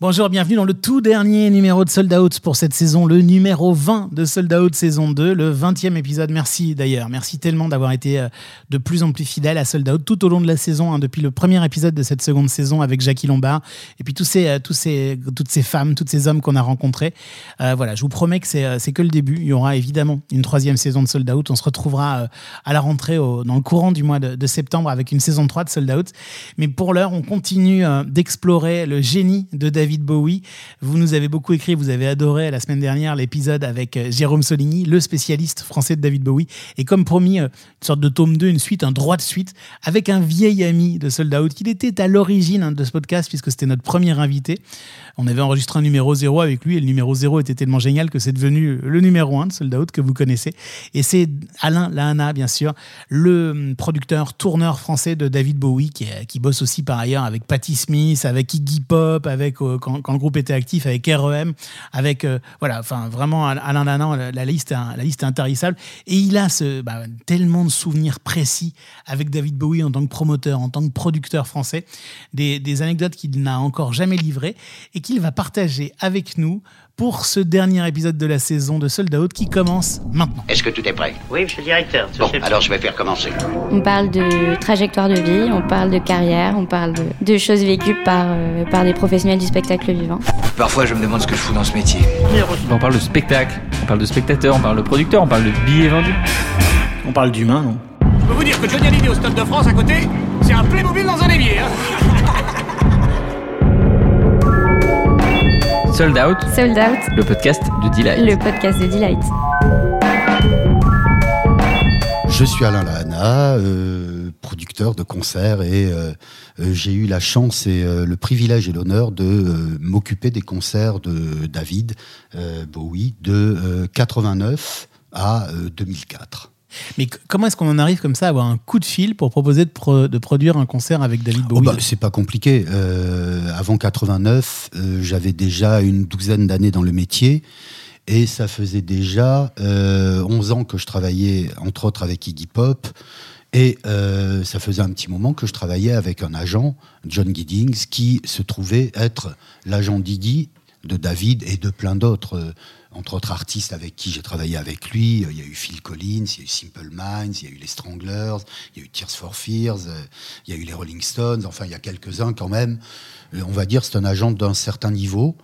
Bonjour, bienvenue dans le tout dernier numéro de Sold Out pour cette saison, le numéro 20 de Sold Out saison 2, le 20e épisode. Merci d'ailleurs, merci tellement d'avoir été euh, de plus en plus fidèle à Sold Out tout au long de la saison, hein, depuis le premier épisode de cette seconde saison avec Jackie Lombard, et puis euh, ces, toutes ces femmes, tous ces hommes qu'on a rencontrés. Euh, voilà, je vous promets que c'est que le début. Il y aura évidemment une troisième saison de Sold Out. On se retrouvera à la rentrée dans le courant du mois de, de, septembre avec une saison 3 de Sold Out. Mais pour l'heure, on continue d'explorer le génie de David David Bowie. Vous nous avez beaucoup écrit, vous avez adoré la semaine dernière l'épisode avec euh, Jérôme Soligny, le spécialiste français de David Bowie. Et comme promis, euh, une sorte de tome 2, une suite, un droit de suite, avec un vieil ami de Sold Out, qui était à l'origine hein, de ce podcast, puisque c'était notre premier invité. On avait enregistré un numéro 0 avec lui, et le numéro 0 était tellement génial que c'est devenu le numéro 1 de Sold Out que vous connaissez. Et c'est Alain Lahana, bien sûr, le hum, producteur, tourneur français de David Bowie, qui, qui bosse aussi par ailleurs avec Patti Smith, avec Iggy Pop, avec quand, le groupe était actif avec REM, avec euh, voilà, enfin vraiment Alain Danan, la, liste, la liste est intarissable. Et il a ce, bah, tellement de souvenirs précis avec David Bowie en tant que promoteur, en tant que producteur français, des anecdotes qu'il n'a encore jamais livrées et qu'il va partager avec nous pour ce dernier épisode de la saison de Sold Out qui commence maintenant. Est-ce que tout est prêt? Oui, monsieur le directeur. Bon, alors je vais faire commencer. On parle de trajectoire de vie, on parle de carrière, on parle de, choses vécues par, euh, par des professionnels du spectacle vivant. Parfois, je me demande ce que je fous dans ce métier. On parle de spectacle, on parle de spectateur, on parle de producteur, on parle de billets vendus. On parle d'humain, non? Je peux vous dire que Johnny Hallyday au Stade de France à côté, c'est un Playmobil dans un évier. Hein Sold Out. Sold Out. Le podcast de Delight. Le podcast de Delight. Je suis Alain Lahana, euh, producteur de concerts et euh, euh, j'ai eu la chance et le privilège et l'honneur de m'occuper des concerts de David Bowie de 89 à 2004. Mais comment est-ce qu'on en arrive comme ça à avoir un coup de fil pour proposer de, produire un concert avec David oh, Bowie? bah, C'est pas compliqué. Euh, avant 89, euh, j'avais déjà une douzaine d'années dans le métier. Et ça faisait déjà 11 euh, ans que je travaillais, entre autres, avec Iggy Pop. Et ça faisait un petit moment que je travaillais avec un agent, John Giddings, qui se trouvait être l'agent d'Iggy, de David et de plein d'autres entre autres artistes avec qui j'ai travaillé avec lui. Il y a eu Phil Collins, il y a eu Simple Minds, il y a eu les Stranglers, il y a eu Tears for Fears, euh, il y a eu les Rolling Stones, enfin il y a quelques-uns quand même. Euh, on va dire c'est un agent d'un certain niveau.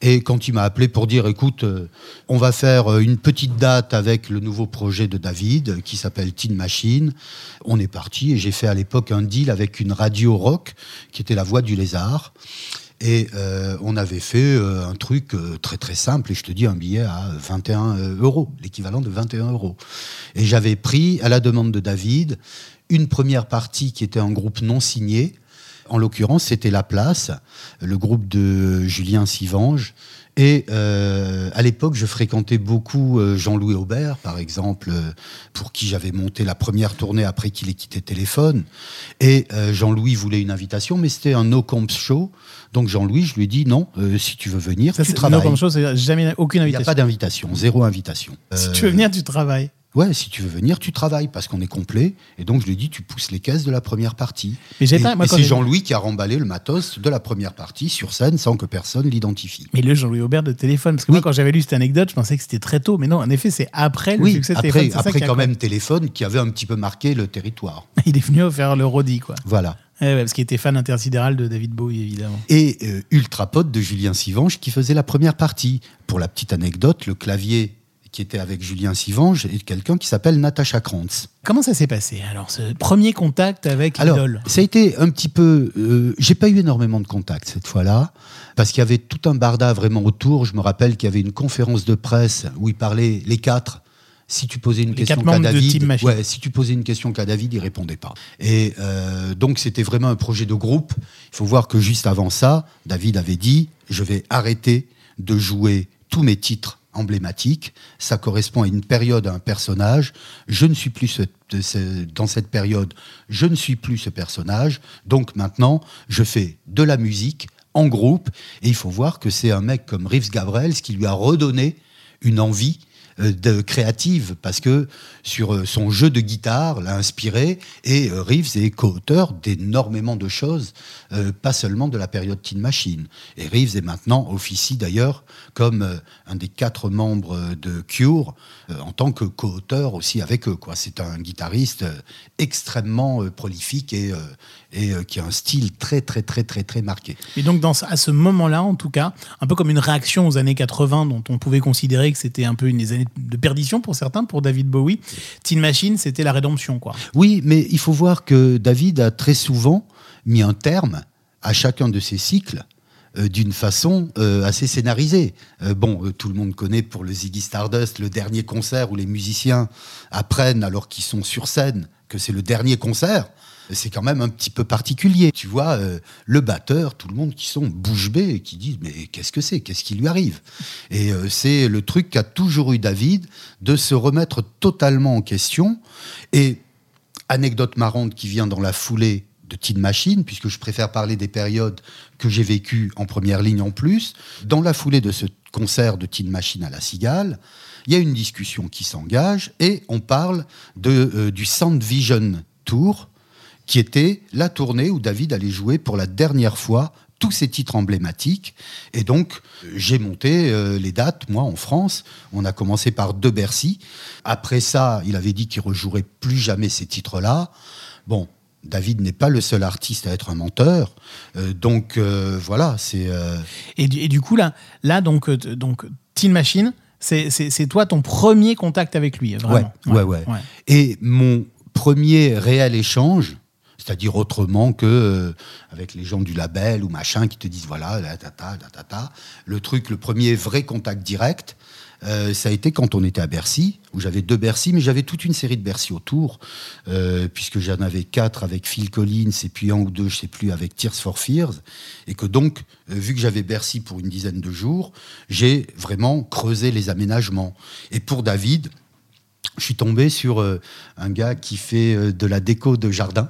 Et quand il m'a appelé pour dire écoute, euh, on va faire une petite date avec le nouveau projet de David qui s'appelle Teen Machine, on est parti et j'ai fait à l'époque un deal avec une radio rock qui était la voix du lézard. Et euh, on avait fait euh, un truc euh, très très simple, et je te dis un billet à 21 euros, l'équivalent de 21 euros. Et j'avais pris, à la demande de David, une première partie qui était un groupe non signé. En l'occurrence, c'était La Place, le groupe de Julien Sivange. Et à l'époque, je fréquentais beaucoup Jean-Louis Aubert, par exemple, pour qui j'avais monté la première tournée après qu'il ait quitté Téléphone. Et Jean-Louis voulait une invitation, mais c'était un no-comps show. Donc Jean-Louis, je lui ai dit non, euh, si tu veux venir, tu travailles. Non, chose, jamais aucune invitation. Il n'y a pas d'invitation, zéro invitation. Si tu veux venir, tu travailles. Ouais, si tu veux venir, tu travailles parce qu'on est complet. Et donc, je lui ai dit, tu pousses les caisses de la première partie. Mais et, et c'est Jean-Louis qui a remballé le matos de la première partie sur scène sans que personne l'identifie. Mais le Jean-Louis Aubert de téléphone, parce que moi, quand j'avais lu cette anecdote, je pensais que c'était très tôt. Mais non, en effet, c'est après le succès de après, téléphone. Après, quand même, téléphone qui avait un petit peu marqué le territoire. Il est venu faire le Rodi, quoi. Voilà. parce qu'il était fan intersidéral de David Bowie, évidemment. Et euh, ultra pote de Julien Sivange qui faisait la première partie. Pour la petite anecdote, le clavier qui était avec Julien Sivange et quelqu'un qui s'appelle Natacha Krantz. Comment ça s'est passé alors ce premier contact avec alors, Ça a été un petit peu. Euh, j'ai pas eu énormément de contacts cette fois-là parce qu'il y avait tout un barda vraiment autour. Je me rappelle qu'il y avait une conférence de presse où ils parlaient les quatre. Si tu posais une question qu'à David, ouais, si tu posais une question qu'à David, il répondait pas. Et euh, donc c'était vraiment un projet de groupe. Il faut voir que juste avant ça, David avait dit je vais arrêter de jouer tous mes titres emblématique, ça correspond à une période, à un personnage. Je ne suis plus dans cette période, je ne suis plus ce personnage. Donc maintenant, je fais de la musique en groupe. Et il faut voir que c'est un mec comme Rives Gavrels qui lui a redonné une envie de créative parce que sur euh, son jeu de guitare l'a inspiré et euh, Reeves est co-auteur d'énormément de choses, euh, pas seulement de la période Teen Machine. Et Reeves est maintenant officie d'ailleurs comme euh, un des quatre membres de Cure euh, en tant que co-auteur aussi avec eux. Quoi. C'est un guitariste euh, extrêmement euh, prolifique et, euh, et euh, qui a un style très très très très très marqué. Et donc, dans, à ce moment-là, en tout cas, un peu comme une réaction aux années 80, dont on pouvait considérer que c'était un peu une des années perdition pour certains, pour David Bowie, Teen Machine, c'était la rédemption, quoi. Oui, mais il faut voir que David a très souvent mis un terme à chacun de ses cycles euh, d'une façon euh, assez scénarisée. Euh, bon, tout le monde connaît pour le Ziggy Stardust le dernier concert où les musiciens apprennent alors qu'ils sont sur scène que c'est le dernier concert. C'est quand même un petit peu particulier. Tu vois, euh, le batteur, tout le monde qui sont bouche bée et qui disent mais qu'est-ce que c'est? Qu'est-ce qui lui arrive? Et euh, c'est le truc qu'a toujours eu David de se remettre totalement en question. Et anecdote marrante qui vient dans la foulée de Teen Machine, puisque je préfère parler des périodes que j'ai vécues en première ligne en plus. Dans la foulée de ce concert de Teen Machine à la Cigale, il y a une discussion qui s'engage et on parle de, euh, du Sound Vision Tour, qui était la tournée où David allait jouer pour la dernière fois tous ses titres emblématiques. Et donc, euh, j'ai monté euh, les dates, moi, en France. On a commencé par De Bercy. Après ça, il avait dit qu'il rejouerait plus jamais ces titres-là. Bon, David n'est pas le seul artiste à être un menteur. Euh, donc, euh, voilà, c'est... Et, du- et du coup, là, là donc, donc Teen Machine, c'est toi ton premier contact avec lui, vraiment. Ouais, ouais, ouais. Et mon premier réel échange, c'est-à-dire autrement que euh, avec les gens du label ou machin qui te disent voilà, la tata, la tata, le truc, le premier vrai contact direct, euh, ça a été quand on était à Bercy, où j'avais deux Bercy, mais j'avais toute une série de Bercy autour, euh, puisque j'en avais quatre avec Phil Collins et puis un ou deux, je sais plus, avec Tears for Fears, et que donc, vu que j'avais Bercy pour une dizaine de jours, j'ai vraiment creusé les aménagements. Et pour David, je suis tombé sur un gars qui fait de la déco de jardin,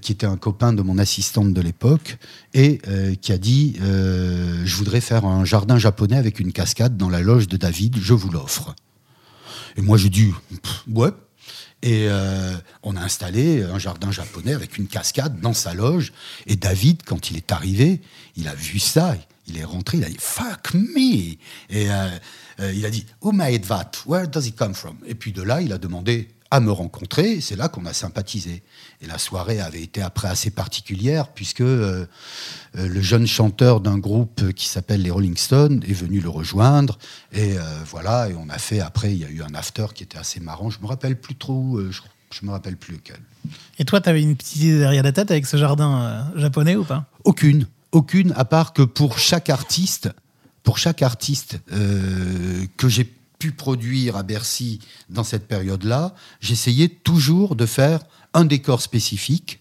qui était un copain de mon assistante de l'époque, et euh, qui a dit euh, Je voudrais faire un jardin japonais avec une cascade dans la loge de David, je vous l'offre. Et moi, j'ai dit Ouais. Et euh, on a installé un jardin japonais avec une cascade dans sa loge. Et David, quand il est arrivé, il a vu ça. Il est rentré, il a dit Fuck me Et euh, euh, il a dit Who made that? Where does it come from? Et puis de là, il a demandé à me rencontrer. C'est là qu'on a sympathisé. Et la soirée avait été après assez particulière, puisque euh, euh, le jeune chanteur d'un groupe qui s'appelle les Rolling Stones est venu le rejoindre. Et euh, voilà, et on a fait, après, il y a eu un after qui était assez marrant. Je me rappelle plus trop, euh, je, je me rappelle plus lequel. Et toi, tu avais une petite idée derrière la tête avec ce jardin japonais ou pas? Aucune, aucune, à part que pour chaque artiste, pour chaque artiste que j'ai pu produire à Bercy dans cette période-là, j'essayais toujours de faire un décor spécifique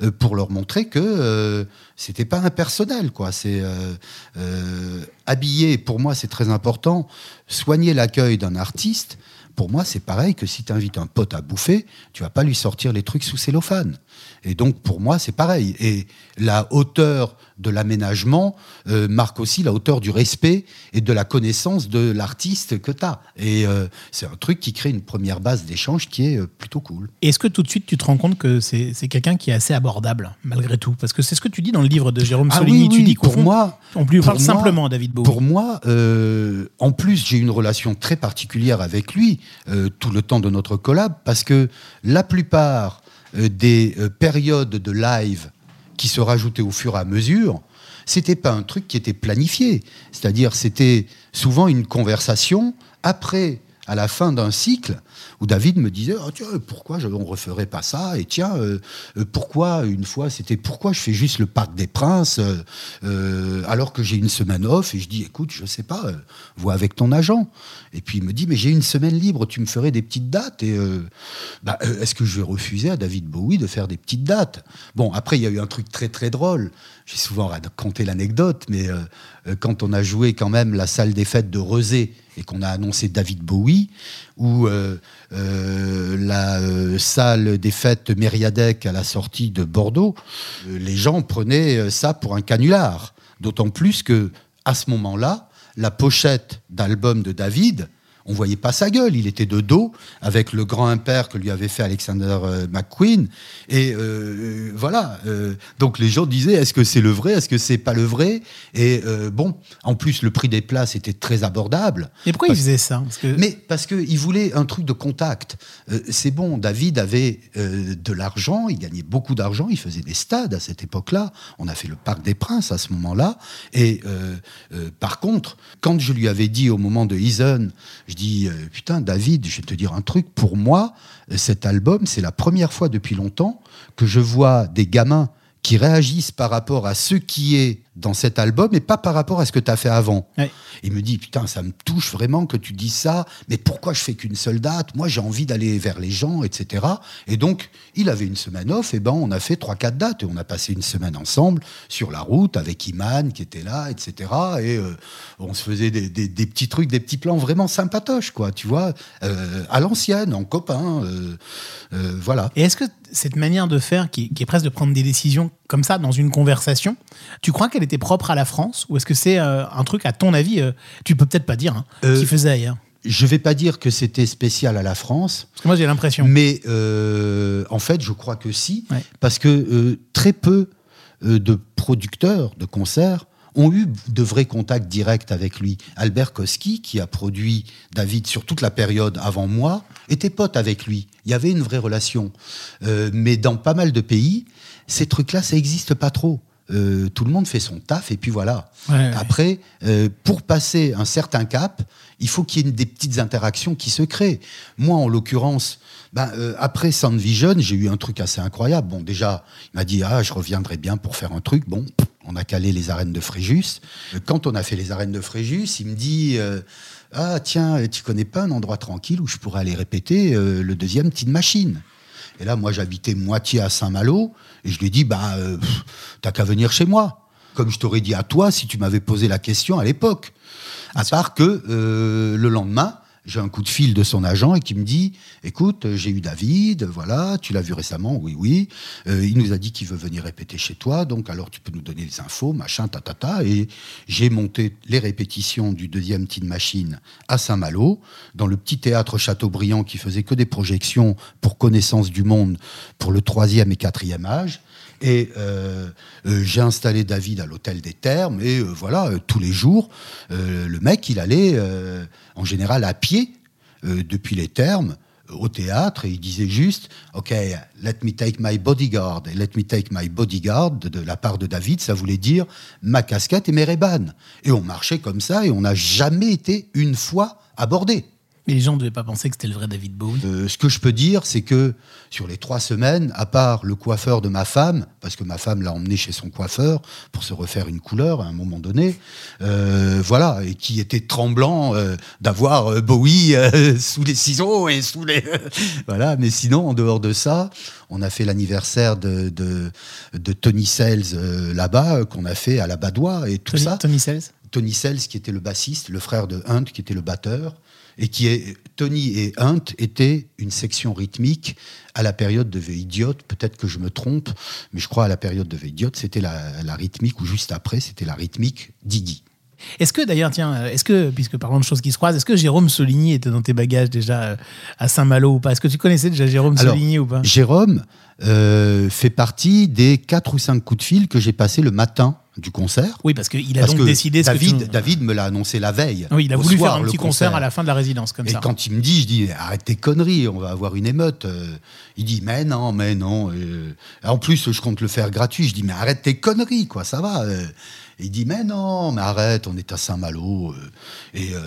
euh, pour leur montrer que euh, c'était pas impersonnel, quoi. C'est euh, euh, habiller. Pour moi, c'est très important. Soigner l'accueil d'un artiste. Pour moi, c'est pareil que si tu invites un pote à bouffer, tu vas pas lui sortir les trucs sous cellophane. Et donc, pour moi, c'est pareil. Et la hauteur de l'aménagement euh, marque aussi la hauteur du respect et de la connaissance de l'artiste que tu as. Et euh, c'est un truc qui crée une première base d'échange qui est euh, plutôt cool. Est-ce que tout de suite tu te rends compte que c'est quelqu'un qui est assez abordable, malgré tout? Parce que c'est ce que tu dis dans le livre de Jérôme Ah Soligny. oui, tu dis pour fond, moi, on lui pour parle moi- simplement à David Bowie. Pour moi, en plus, j'ai une relation très particulière avec lui tout le temps de notre collab parce que la plupart des euh, périodes de live qui se rajoutaient au fur et à mesure, c'était pas un truc qui était planifié. C'est-à-dire, c'était souvent une conversation après, à la fin d'un cycle, où David me disait Ah, tiens, pourquoi on referait pas ça? Et tiens, euh, euh, pourquoi une fois c'était pourquoi je fais juste le Parc des Princes euh, alors que j'ai une semaine off? Et je dis écoute, je sais pas, vois avec ton agent. Et puis il me dit mais j'ai une semaine libre, tu me ferais des petites dates Et bah, est-ce que je vais refuser à David Bowie de faire des petites dates? Bon, après il y a eu un truc très très drôle. J'ai souvent raconté l'anecdote, mais euh, euh, quand on a joué quand même la salle des fêtes de Rezé et qu'on a annoncé David Bowie, ou euh, la salle des fêtes Mériadec à la sortie de Bordeaux, les gens prenaient ça pour un canular. D'autant plus que à ce moment-là, la pochette d'album de David, on voyait pas sa gueule. Il était de dos avec le grand impair que lui avait fait Alexander euh, McQueen. Et euh, voilà. euh, donc les gens disaient est-ce que c'est le vrai? Est-ce que c'est pas le vrai? Et euh, bon, en plus, le prix des places était très abordable. Et pourquoi il Parce- faisait ça? Parce que Mais parce qu'il voulait un truc de contact. C'est bon, David avait de l'argent, il gagnait beaucoup d'argent, il faisait des stades à cette époque-là. On a fait le Parc des Princes à ce moment-là. Et par contre, quand je lui avais dit au moment de Eason, je dis, euh, putain, David, je vais te dire un truc, pour moi, cet album, c'est la première fois depuis longtemps que je vois des gamins qui réagissent par rapport à ce qui est dans cet album et pas par rapport à ce que tu as fait avant. Ouais. Il me dit, putain, ça me touche vraiment que tu dises ça, mais pourquoi je fais qu'une seule date? Moi, j'ai envie d'aller vers les gens, etc. Et donc, il avait une semaine off, et ben, on a fait trois, quatre dates, et on a passé une semaine ensemble sur la route avec Iman qui était là, etc. Et euh, on se faisait des, des- des petits trucs, des petits plans vraiment sympatoches, quoi, tu vois, euh, à l'ancienne, en copain, euh, voilà. Et est-ce que cette manière de faire, qui, qui est presque de prendre des décisions comme ça dans une conversation, tu crois qu'elle était propre à la France Ou est-ce que c'est euh, un truc, à ton avis, euh, tu peux peut-être pas dire, hein, Euh, qui faisait ailleurs? Je vais pas dire que c'était spécial à la France, Parce que moi j'ai l'impression. Mais euh, en fait, je crois que si, Ouais. parce que euh, très peu euh, de producteurs de concerts ont eu de vrais contacts directs avec lui. Albert Koski, qui a produit David sur toute la période avant moi, était pote avec lui. Il y avait une vraie relation. Mais dans pas mal de pays, ces trucs-là, ça n'existe pas trop. Euh, tout le monde fait son taf et puis voilà. Ouais. Après, euh, pour passer un certain cap, il faut qu'il y ait des petites interactions qui se créent. Moi, en l'occurrence, ben, euh, après Sound Vision, j'ai eu un truc assez incroyable. Bon, déjà, il m'a dit ah, je reviendrai bien pour faire un truc. Bon, on a calé les arènes de Fréjus. Euh, Quand on a fait les arènes de Fréjus, il me dit euh, ah tiens, tu connais pas un endroit tranquille où je pourrais aller répéter euh, le deuxième Tin Machine? Et là, moi, j'habitais moitié à Saint-Malo, et je lui ai dit, bah, euh, t'as qu'à venir chez moi. Comme je t'aurais dit à toi si tu m'avais posé la question à l'époque. À part que euh, le lendemain, j'ai un coup de fil de son agent et qui me dit, écoute, euh, j'ai eu David, voilà, tu l'as vu récemment, oui, oui. Euh, il nous a dit qu'il veut venir répéter chez toi, donc alors tu peux nous donner les infos, machin, tatata. Et j'ai monté les répétitions du deuxième Teen Machine à Saint-Malo, dans le petit théâtre Chateaubriand qui faisait que des projections pour connaissance du monde pour le troisième et quatrième âge. Et euh, euh, j'ai installé David à l'hôtel des Thermes et euh, voilà, tous les jours, le mec, il allait en général à pied depuis les Thermes au théâtre et il disait juste OK, let me take my bodyguard. Et let me take my bodyguard de, la part de David, ça voulait dire ma casquette et mes rébanes. Et on marchait comme ça et on n'a jamais été une fois abordé. Mais les gens ne devaient pas penser que c'était le vrai David Bowie. Euh, ce que je peux dire, c'est que sur les trois semaines, à part le coiffeur de ma femme, parce que ma femme l'a emmené chez son coiffeur pour se refaire une couleur à un moment donné, euh, voilà, et qui était tremblant euh, d'avoir Bowie sous les ciseaux et sous les voilà. Mais sinon, en dehors de ça, on a fait l'anniversaire de, de, de Tony Sells là-bas, qu'on a fait à la Badois et tout Tony, ça. Tony Sells Tony Sells qui était le bassiste, le frère de Hunt qui était le batteur, et qui est Tony et Hunt étaient une section rythmique à la période de The Idiot. Peut-être que je me trompe, mais je crois à la période de The Idiot, c'était la, la rythmique ou juste après, c'était la rythmique d'Iggy. Est-ce que d'ailleurs, tiens, euh, est-ce que, puisque parlons de choses qui se croisent, est-ce que Jérôme Soligny était dans tes bagages déjà euh, à Saint-Malo ou pas? Est-ce que tu connaissais déjà Jérôme Alors, Soligny ou pas? Jérôme euh, fait partie des quatre ou cinq coups de fil que j'ai passé le matin du concert. Oui, parce qu'il a Parce donc décidé ce David, que tu- David me l'a annoncé la veille. Oui, il a voulu soir, faire un petit concert à la fin de la résidence, comme Et ça. quand il me dit, je dis, arrête tes conneries, on va avoir une émeute. Il dit, mais non, mais non. En plus, je compte le faire gratuit. Je dis, mais arrête tes conneries, quoi, ça va. Euh, Il dit, mais non, mais arrête, on est à Saint-Malo. euh. Et euh,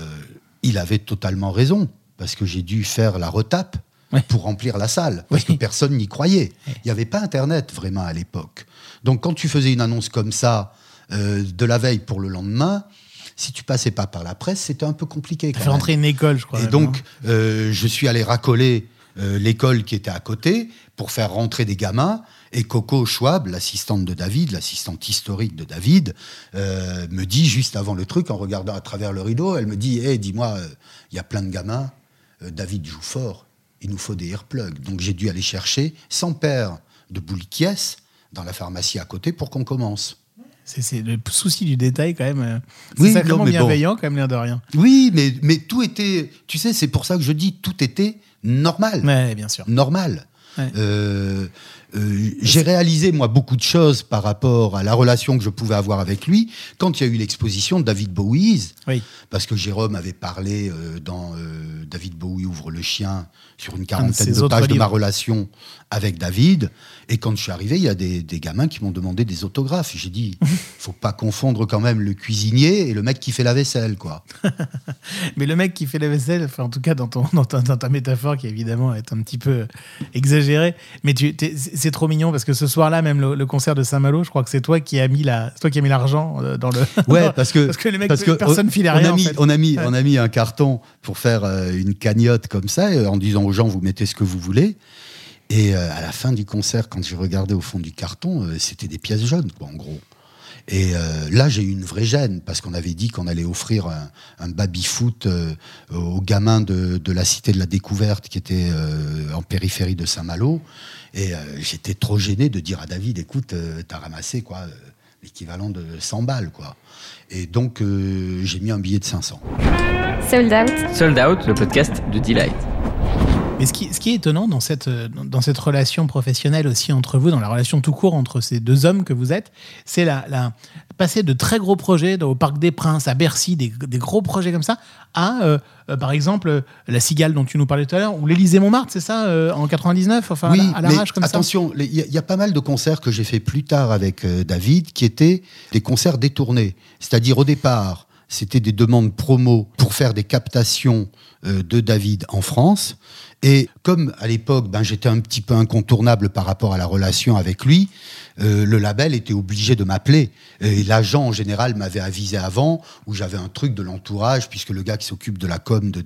il avait totalement raison, parce que j'ai dû faire la retape Ouais. pour remplir la salle, parce Oui. que personne n'y croyait. Il n'y avait pas Internet vraiment à l'époque. Donc quand tu faisais une annonce comme ça, euh, de la veille pour le lendemain, si tu passais pas par la presse, c'était un peu compliqué. Même. rentrer une école, je crois. Et même, donc, euh, je suis allé racoler euh, l'école qui était à côté pour faire rentrer des gamins. Et Coco Schwab, l'assistante de David, l'assistante historique de David, euh, me dit juste avant le truc, en regardant à travers le rideau, elle me dit Hé, dis-moi, euh, il y a plein de gamins, euh, David joue fort, il nous faut des earplugs. Donc j'ai dû aller chercher 100 paires de boules Kies dans la pharmacie à côté pour qu'on commence. C'est le souci du détail quand même. euh, C'est Oui, sacrément non, bon. bienveillant quand même, l'air de rien. Oui, mais, mais tout était. Tu sais, c'est pour ça que je dis tout était normal. Ouais, bien sûr. Normal. Ouais. Euh, euh, j'ai réalisé, moi, beaucoup de choses par rapport à la relation que je pouvais avoir avec lui quand il y a eu l'exposition de David Bowie. Oui. Parce que Jérôme avait parlé euh, dans euh, David Bowie ouvre le chien sur une quarantaine de pages de ma relation avec David. Et quand je suis arrivé, il y a des, des gamins qui m'ont demandé des autographes. J'ai dit, faut pas confondre quand même le cuisinier et le mec qui fait la vaisselle, quoi. Mais le mec qui fait la vaisselle, enfin, en tout cas dans, ton, dans, ta, dans ta métaphore qui évidemment est un petit peu exagérée, mais tu, c'est trop mignon parce que ce soir-là, même le, le concert de Saint-Malo, je crois que c'est toi qui as mis la, toi qui as mis l'argent euh, dans le. Ouais, dans- parce que parce que les mecs, parce que personne on- filait on rien. A en mis, fait. on a mis, Ouais. on a mis un carton pour faire euh, une cagnotte comme ça, euh, en disant aux gens vous mettez ce que vous voulez. Et à la fin du concert, quand j'ai regardé au fond du carton, c'était des pièces jaunes, quoi, en gros. Et euh, là, j'ai eu une vraie gêne parce qu'on avait dit qu'on allait offrir un, un baby-foot euh, aux gamins de, de la Cité de la Découverte qui était euh, en périphérie de Saint-Malo. Et euh, j'étais trop gêné de dire à David, écoute, euh, t'as ramassé quoi, euh, l'équivalent de 100 balles, quoi. Et donc, euh, j'ai mis un billet de 500. Sold out. Sold Out, le podcast de Delight. Mais ce qui, ce qui est étonnant dans cette, dans cette relation professionnelle aussi entre vous, dans la relation tout court entre ces deux hommes que vous êtes, c'est la, la, passer de très gros projets au Parc des Princes, à Bercy, des, des gros projets comme ça, à, euh, euh, par exemple, euh, la Cigale dont tu nous parlais tout à l'heure, ou l'Élysée-Montmartre, c'est ça, euh, en 99, enfin, à la- à l'arrache comme ça attention, il y, y a pas mal de concerts que j'ai fait plus tard avec David qui étaient des concerts détournés. C'est-à-dire au départ, c'était des demandes promo pour faire des captations de David en France. Et comme à l'époque, ben, j'étais un petit peu incontournable par rapport à la relation avec lui, euh, le label était obligé de m'appeler. Et l'agent, en général, m'avait avisé avant, où j'avais un truc de l'entourage, puisque le gars qui s'occupe de la com, de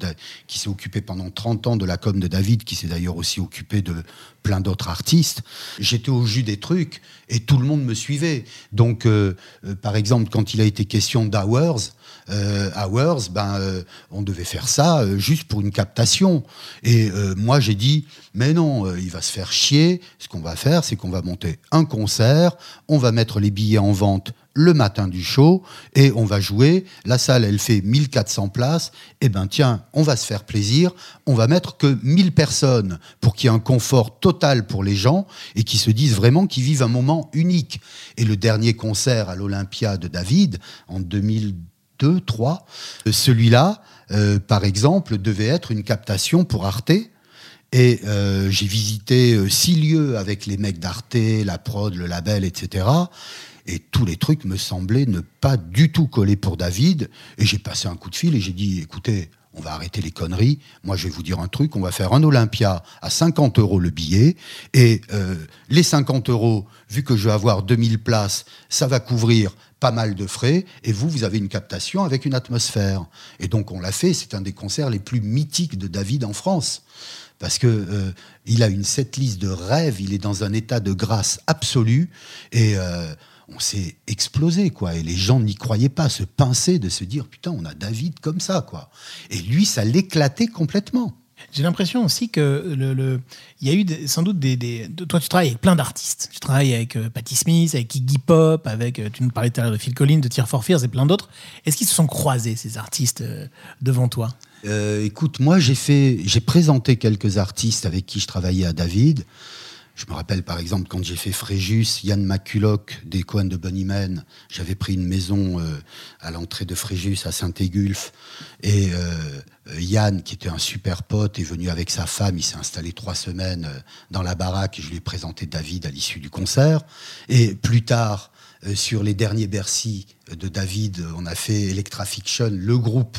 qui s'est occupé pendant 30 ans de la com de David, qui s'est d'ailleurs aussi occupé de plein d'autres artistes, j'étais au jus des trucs et tout le monde me suivait. Donc, euh, euh, par exemple, quand il a été question d'Hours, Hours, ben, euh, on devait faire ça euh, juste pour une captation. Et euh, moi, j'ai dit, mais non, euh, il va se faire chier. Ce qu'on va faire, c'est qu'on va monter un concert, on va mettre les billets en vente le matin du show et on va jouer. La salle, elle fait 1400 places. Eh ben tiens, on va se faire plaisir. On va mettre que 1000 personnes pour qu'il y ait un confort total pour les gens et qu'ils se disent vraiment qu'ils vivent un moment unique. Et le dernier concert à l'Olympia de David en 2002, 3, euh, celui-là, euh, par exemple, devait être une captation pour Arte. Et euh, j'ai visité six lieux avec les mecs d'Arte, la prod, le label, etc. Et tous les trucs me semblaient ne pas du tout coller pour David. Et j'ai passé un coup de fil et j'ai dit, écoutez, on va arrêter les conneries. Moi, je vais vous dire un truc. On va faire un Olympia à 50 euros le billet. Et euh, les 50 euros, vu que je vais avoir 2000 places, ça va couvrir pas mal de frais. Et vous, vous avez une captation avec une atmosphère. Et donc, on l'a fait. C'est un des concerts les plus mythiques de David en France parce que euh, il a une setlist de rêve, il est dans un état de grâce absolue et euh, on s'est explosé quoi et les gens n'y croyaient pas, se pincer de se dire putain on a David comme ça quoi et lui ça l'éclatait complètement. J'ai l'impression aussi que le, le- il y a eu des- sans doute des, des- de- Toi, tu travailles avec plein d'artistes. Tu travailles avec euh, Patti Smith, avec Iggy Pop, avec. euh, tu nous parlais tout à l'heure de Phil Collins, de Tear for Fears et plein d'autres. Est-ce qu'ils se sont croisés ces artistes euh, devant toi? Euh, écoute, moi j'ai fait, j'ai présenté quelques artistes avec qui je travaillais à David. Je me rappelle par exemple quand j'ai fait Fréjus, Yann Maculloch des Cohen de Bunnymen, j'avais pris une maison euh, à l'entrée de Fréjus à Saint-Égulphe et euh, euh, Yann qui était un super pote est venu avec sa femme, il s'est installé trois semaines dans la baraque. Et je lui ai présenté David à l'issue du concert. Et plus tard sur les derniers Bercy de David, on a fait Electra Fiction, le groupe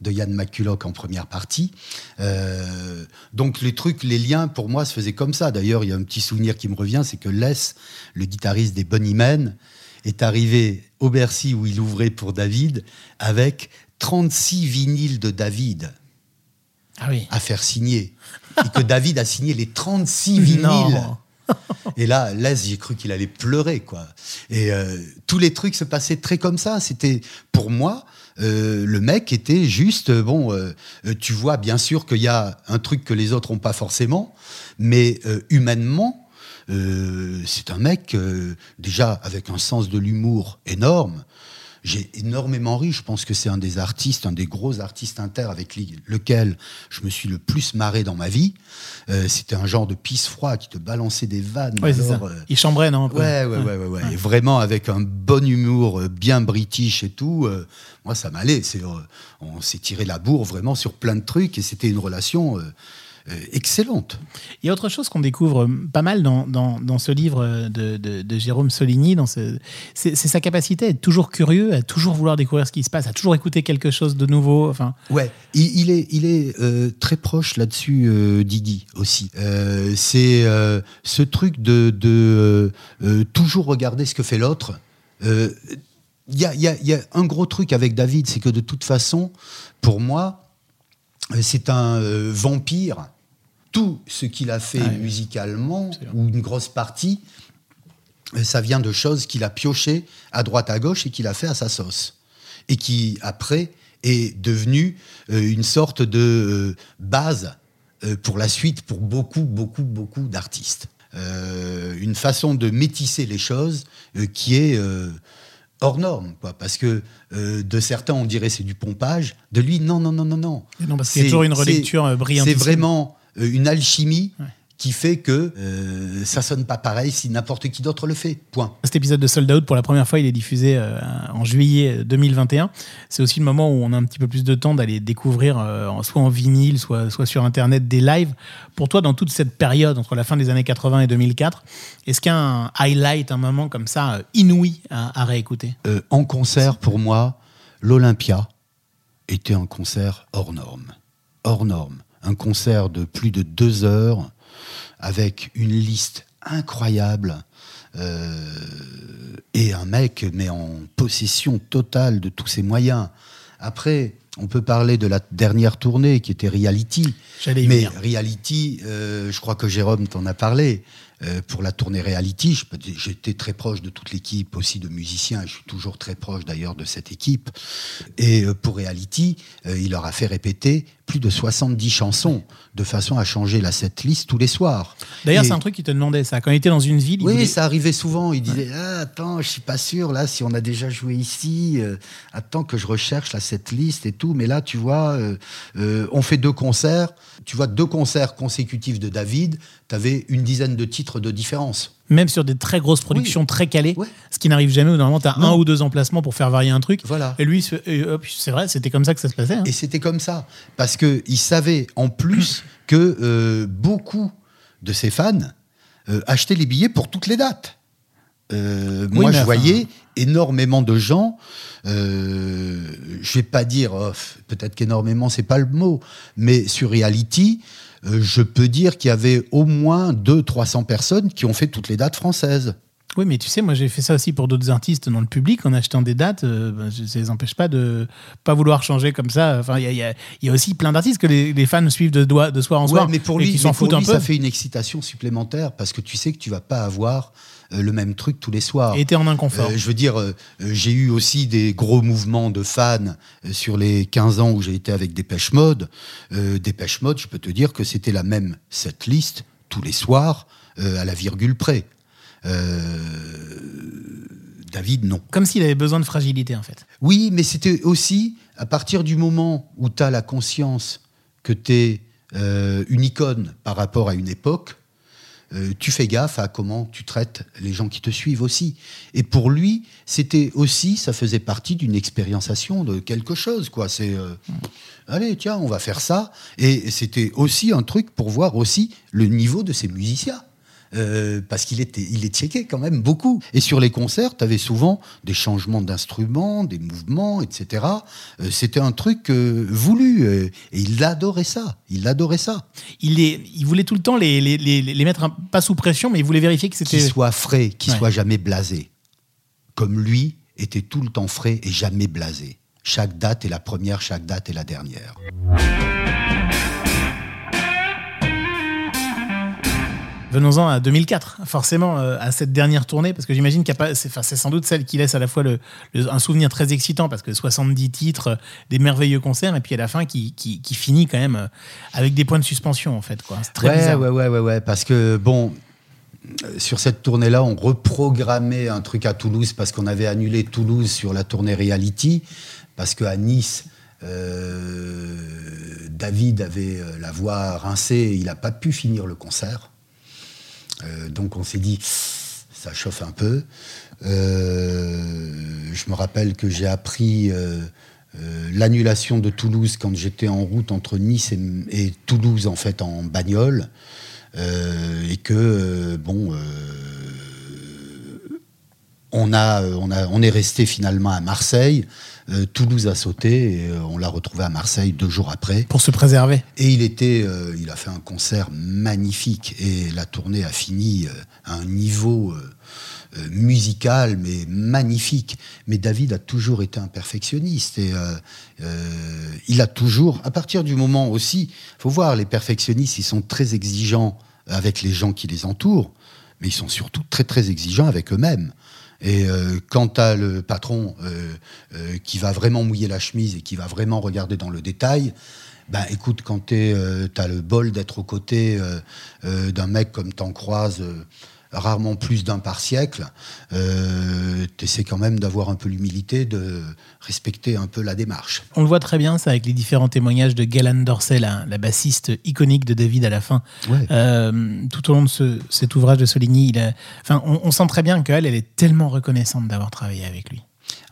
de Yann McCulloch en première partie. Euh, donc les trucs, les liens pour moi se faisaient comme ça. D'ailleurs, il y a un petit souvenir qui me revient, c'est que Les, le guitariste des Bunnymen, est arrivé au Bercy où il ouvrait pour David avec 36 vinyles de David Ah oui. à faire signer. Et que David a signé les 36 vinyles. Non. Et là, Les, j'ai cru qu'il allait pleurer, quoi. Et euh, tous les trucs se passaient très comme ça. C'était, pour moi, euh, le mec était juste, euh, bon, euh, euh, tu vois, bien sûr qu'il y a un truc que les autres n'ont pas forcément, mais euh, humainement, euh, c'est un mec déjà avec un sens de l'humour énorme. J'ai énormément ri. Je pense que c'est un des artistes, un des gros artistes inter avec lequel je me suis le plus marré dans ma vie. Euh, C'était un genre de pisse froid qui te balançait des vannes. Ouais, alors, euh, Il chambrait, non un peu Ouais, ouais, ouais, ouais, ouais. Et vraiment avec un bon humour, euh, bien british et tout. euh, moi, ça m'allait. Euh, on s'est tiré la bourre vraiment sur plein de trucs et c'était une relation euh, excellente. Il y a autre chose qu'on découvre euh, pas mal dans, dans, dans ce livre euh, de, de, de Jérôme Soligny, dans ce, c'est, c'est sa capacité à être toujours curieux, à toujours vouloir découvrir ce qui se passe, à toujours écouter quelque chose de nouveau. Enfin, Ouais, il, il est, il est euh, très proche là-dessus euh, d'Iggy aussi. Euh, c'est euh, ce truc de, de euh, euh, toujours regarder ce que fait l'autre. Euh, Il y, a, y a- il y a un gros truc avec David, c'est que de toute façon, pour moi, euh, c'est un euh, vampire. Tout ce qu'il a fait Ouais. musicalement, ou une grosse partie, euh, ça vient de choses qu'il a piochées à droite à gauche et qu'il a fait à sa sauce. Et qui, après, est devenu euh, une sorte de euh, base pour la suite pour beaucoup, beaucoup, beaucoup d'artistes. Euh, une façon de métisser les choses qui est euh, hors norme, quoi. Parce que euh, de certains, on dirait c'est du pompage. De lui, non, non, non, non, non. non, parce qu'il y a C'est- toujours une relecture brillante. C'est vraiment une alchimie Ouais. qui fait que euh, ça sonne pas pareil si n'importe qui d'autre le fait. Point. Cet épisode de Sold Out, pour la première fois, il est diffusé euh, en juillet 2021. C'est aussi le moment où on a un petit peu plus de temps d'aller découvrir, euh, soit en vinyle, soit, soit sur Internet, des lives. Pour toi, dans toute cette période, entre la fin des années 80 et 2004, est-ce qu'il y a un highlight, un moment comme ça, euh, inouï à, à réécouter? Euh, en concert, pour moi, l'Olympia était un concert hors norme. Hors norme. Un concert de plus de deux heures avec une liste incroyable euh, et un mec, mais en possession totale de tous ses moyens. Après, on peut parler de la dernière tournée qui était Reality. Mais venir. Reality, euh, je crois que Jérôme t'en a parlé. Euh, pour la tournée Reality, j'étais très proche de toute l'équipe, aussi de musiciens, je suis toujours très proche d'ailleurs de cette équipe. Et euh, pour Reality, euh, il leur a fait répéter plus de 70 chansons, de façon à changer la setlist tous les soirs. D'ailleurs, c'est un truc qui te demandait ça. Quand il était dans une ville, il oui, voulait- ça arrivait souvent. Il disait ah, Attends, je suis pas sûr, là, si on a déjà joué ici, euh, attends que je recherche là, cette liste et tout. Mais là, tu vois, euh, euh, on fait deux concerts. Tu vois, deux concerts consécutifs de David, tu avais une dizaine de titres de différence. même sur des très grosses productions très calées, Ouais. ce qui n'arrive jamais, où normalement, tu as un ou deux emplacements pour faire varier un truc. Voilà. Et lui, c'est vrai, c'était comme ça que ça se passait. hein. Et c'était comme ça. Parce qu'il savait en plus que euh, beaucoup de ses fans euh, achetaient les billets pour toutes les dates. Euh, Oui, moi, je voyais énormément de gens. Euh, je vais pas dire, oh, peut-être qu'énormément, c'est pas le mot, mais sur Reality, je peux dire qu'il y avait au moins 200-300 personnes qui ont fait toutes les dates françaises. Oui, mais tu sais, moi j'ai fait ça aussi pour d'autres artistes dans le public en achetant des dates. euh, ben, ça les empêche pas de pas vouloir changer comme ça. Enfin, il y a, y y aussi plein d'artistes que les, les fans suivent de, doigt- de soir en Ouais, soir mais pour et lui, qui s'en mais pour foutent un lui, peu. ça fait une excitation supplémentaire parce que tu sais que tu vas pas avoir euh, le même truc tous les soirs. Et t'es en inconfort. Euh, je veux dire, euh, euh, j'ai eu aussi des gros mouvements de fans euh, sur les 15 ans où j'ai été avec Dépêche Mode. Euh, Dépêche Mode, je peux te dire que c'était la même setlist tous les soirs euh, à la virgule près. Euh, David, non. Comme s'il avait besoin de fragilité en fait. Oui, mais c'était aussi à partir du moment où tu as la conscience que tu es une icône par rapport à une époque, euh, tu fais gaffe à comment tu traites les gens qui te suivent aussi. Et pour lui, c'était aussi, ça faisait partie d'une expérimentation de quelque chose, quoi. C'est, euh, allez, tiens, on va faire ça. Et c'était aussi un truc pour voir aussi le niveau de ces musiciens. Euh, parce qu'il était, il est checké quand même beaucoup. Et sur les concerts, tu avais souvent des changements d'instruments, des mouvements, etc. Euh, C'était un truc euh, voulu. et il adorait ça. Il adorait ça. Il, les, il voulait tout le temps les, les, les, les mettre un- pas sous pression, mais il voulait vérifier que c'était. Qu'il soit frais, qu'il Ouais. soit jamais blasé. Comme lui était tout le temps frais et jamais blasé. Chaque date est la première, chaque date est la dernière. Venons-en à 2004, forcément, euh, à cette dernière tournée, parce que j'imagine qu'il pas. C'est enfin, c'est sans doute celle qui laisse à la fois le, le- un souvenir très excitant, parce que 70 titres, euh, des merveilleux concerts, et puis à la fin qui, qui, qui finit quand même euh, avec des points de suspension, en fait. quoi. C'est très ouais, bizarre. ouais, ouais, ouais, ouais, parce que bon, sur cette tournée-là, on reprogrammait un truc à Toulouse parce qu'on avait annulé Toulouse sur la tournée Reality, parce qu'à Nice, euh, David avait la voix rincée, il n'a pas pu finir le concert. Euh, donc on s'est dit, ça chauffe un peu. je me rappelle que j'ai appris l'annulation de Toulouse quand j'étais en route entre Nice et, et, Toulouse, en fait, en bagnole. et que, bon on, a, on, a, on est resté finalement à Marseille. Euh, Toulouse a sauté et euh, on l'a retrouvé à Marseille deux jours après. Pour se préserver. Et il était, euh, il a fait un concert magnifique et la tournée a fini à un niveau musical mais magnifique. Mais David a toujours été un perfectionniste et il a toujours, à partir du moment aussi, faut voir, les perfectionnistes, ils sont très exigeants avec les gens qui les entourent, mais ils sont surtout très très exigeants avec eux-mêmes. Et euh, quant à le patron euh, euh, qui va vraiment mouiller la chemise et qui va vraiment regarder dans le détail, ben écoute, quand tu as le bol d'être aux côtés d'un mec comme t'en croises rarement plus d'un par siècle, euh, tu essaies quand même d'avoir un peu l'humilité de respecter un peu la démarche. On le voit très bien, ça, avec les différents témoignages de Galan Dorsey, la, bassiste iconique de David à la fin. Euh, tout au long de cet ouvrage de Soligny, il enfin, on, sent très bien qu'elle, elle est tellement reconnaissante d'avoir travaillé avec lui.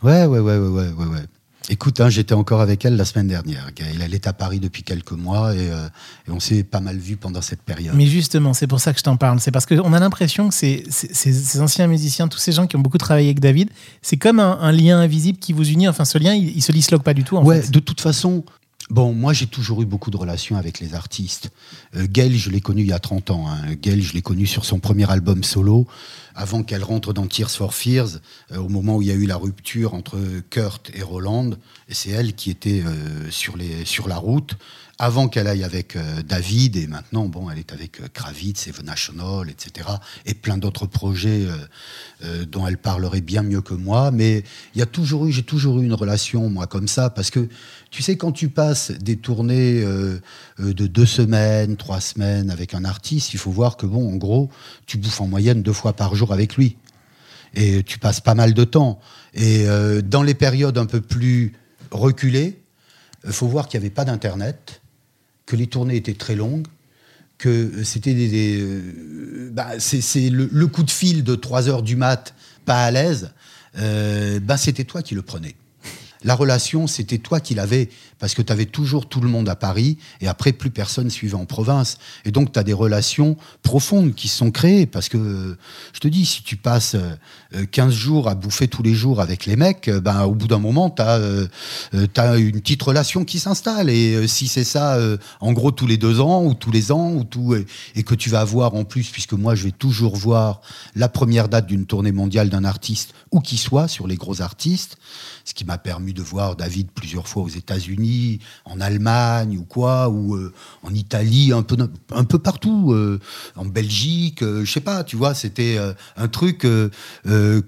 Ouais, ouais, ouais, ouais, ouais, ouais. Écoute, hein, j'étais encore avec elle la semaine dernière. Elle est à Paris depuis quelques mois euh, et, on s'est pas mal vu pendant cette période. Mais justement, c'est pour ça que je t'en parle. C'est parce qu'on a l'impression que ces, ces, anciens musiciens, tous ces gens qui ont beaucoup travaillé avec David, c'est comme un, lien invisible qui vous unit. Enfin, ce lien, il, il se disloque pas du tout. En ouais, de toute façon, Bon, moi j'ai toujours eu beaucoup de relations avec les artistes. Euh, Gail, je l'ai connu il y a 30 ans. Hein. Gail, je l'ai connu sur son premier album solo, avant qu'elle rentre dans Tears for Fears, euh, au moment où il y a eu la rupture entre Kurt et Roland. C'est elle qui était euh, sur la route avant qu'elle aille avec euh, David, et maintenant, bon, elle est avec euh, Kravitz, Seven National, etc., et plein d'autres projets euh, dont elle parlerait bien mieux que moi. Mais il y a toujours eu, j'ai toujours eu une relation, moi, comme ça, parce que, tu sais, quand tu passes des tournées de deux semaines, trois semaines avec un artiste, il faut voir que, bon, en gros, tu bouffes en moyenne deux fois par jour avec lui. Et tu passes pas mal de temps. Et dans les périodes un peu plus reculées, il faut voir qu'il n'y avait pas d'Internet que les tournées étaient très longues, que c'était des, euh, bah, le, coup de fil de 3 heures du mat, pas à l'aise, euh, bah, c'était toi qui le prenais. La relation, c'était toi qui l'avais, parce que tu avais toujours tout le monde à Paris, et après, plus personne suivait en province. Et donc, tu as des relations profondes qui sont créées, parce que, je te dis, si tu passes 15 euh, jours à bouffer tous les jours avec les mecs, ben, au bout d'un moment, tu as, euh, une petite relation qui s'installe. Et euh, si c'est ça, en gros, tous les deux ans, ou tous les ans, ou tout, et que tu vas voir en plus, puisque moi, je vais toujours voir la première date d'une tournée mondiale d'un artiste, où qu'il soit, sur les gros artistes, ce qui m'a permis de voir David plusieurs fois aux États-Unis, en Allemagne ou quoi, ou euh, en Italie, un peu, un peu partout, euh, en Belgique, euh, je sais pas, tu vois, c'était un truc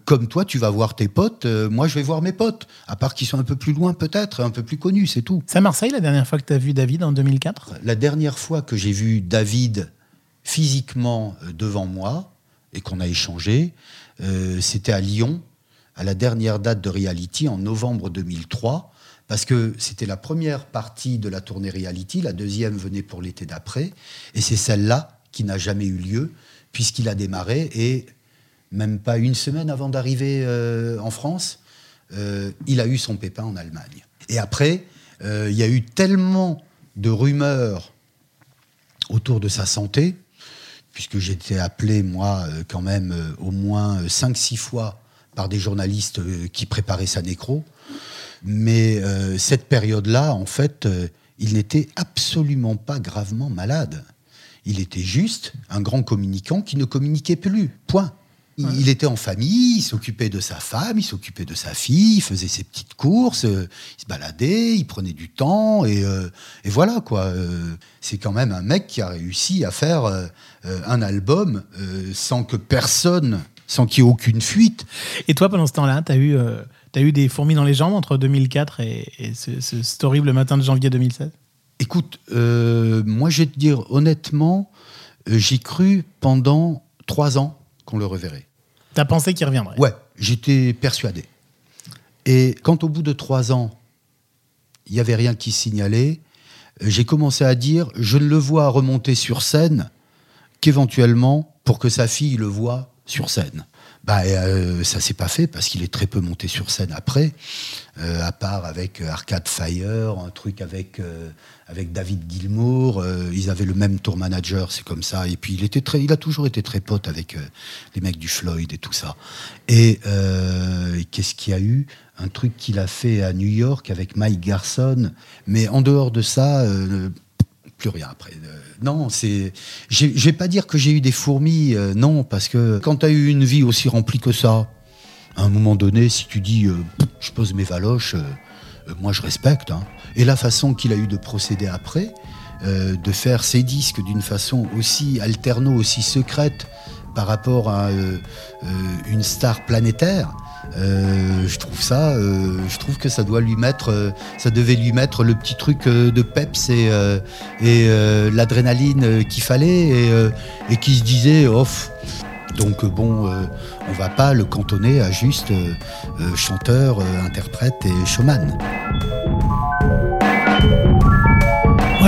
comme toi, tu vas voir tes potes, moi je vais voir mes potes, à part qu'ils sont un peu plus loin peut-être, un peu plus connus, c'est tout. C'est à Marseille la dernière fois que tu as vu David en 2004 La dernière fois que j'ai vu David physiquement devant moi et qu'on a échangé, c'était à Lyon à la dernière date de Reality en novembre 2003, parce que c'était la première partie de la tournée Reality, la deuxième venait pour l'été d'après, et c'est celle-là qui n'a jamais eu lieu, puisqu'il a démarré, et même pas une semaine avant d'arriver euh, en France, euh, il a eu son pépin en Allemagne. Et après, euh, il y a eu tellement de rumeurs autour de sa santé, puisque j'étais appelé, moi, quand même, au moins 5-6 fois par des journalistes qui préparaient sa nécro. Mais euh, cette période-là, en fait, euh, il n'était absolument pas gravement malade. Il était juste un grand communicant qui ne communiquait plus. Point. Il, était en famille, il s'occupait de sa femme, il s'occupait de sa fille, il faisait ses petites courses, il se baladait, il prenait du temps, et, et voilà quoi. c'est quand même un mec qui a réussi à faire un album sans que personne sans qu'il y ait aucune fuite. Et toi, pendant ce temps-là, tu as eu, euh, eu des fourmis dans les jambes entre 2004 et, ce, cet horrible matin de janvier 2016 Écoute, euh, moi, je vais te dire honnêtement, euh, j'y cru pendant trois ans qu'on le reverrait. T'as pensé qu'il reviendrait? Ouais, j'étais persuadé. Et quand au bout de trois ans, il n'y avait rien qui signalait, euh, j'ai commencé à dire, je ne le vois remonter sur scène qu'éventuellement pour que sa fille le voie sur scène. Bah, euh, ça s'est pas fait parce qu'il est très peu monté sur scène après, euh, à part avec euh, Arcade Fire, un truc avec, euh, avec David Gilmour. ils avaient le même tour manager, c'est comme ça. Et puis il, était très, il a toujours été très pote avec les mecs du Floyd et tout ça. Et, qu'est-ce qu'il y a eu? Un truc qu'il a fait à New York avec Mike Garson. Mais en dehors de ça, plus rien après. Non, c'est. Je vais pas dire que j'ai eu des fourmis, euh, non, parce que quand tu as eu une vie aussi remplie que ça, à un moment donné, si tu dis euh, je pose mes valoches, euh, moi je respecte. hein. Et la façon qu'il a eu de procéder après, de faire ses disques d'une façon aussi alterno, aussi secrète par rapport à une star planétaire. Euh, je trouve ça, euh, je trouve que ça doit lui mettre, euh, ça devait lui mettre le petit truc de peps et, et l'adrénaline qu'il fallait et, et qui se disait off. Donc euh, bon, on va pas le cantonner à juste chanteur, interprète et showman.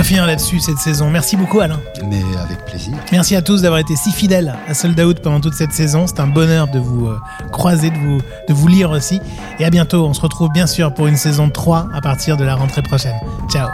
Finir là-dessus cette saison. Merci beaucoup Alain. Mais avec plaisir. Merci à tous d'avoir été si fidèles à Sold Out pendant toute cette saison. C'est un bonheur de vous euh, croiser, de vous, de vous lire aussi. Et à bientôt. On se retrouve bien sûr pour une saison 3 à partir de la rentrée prochaine. Ciao.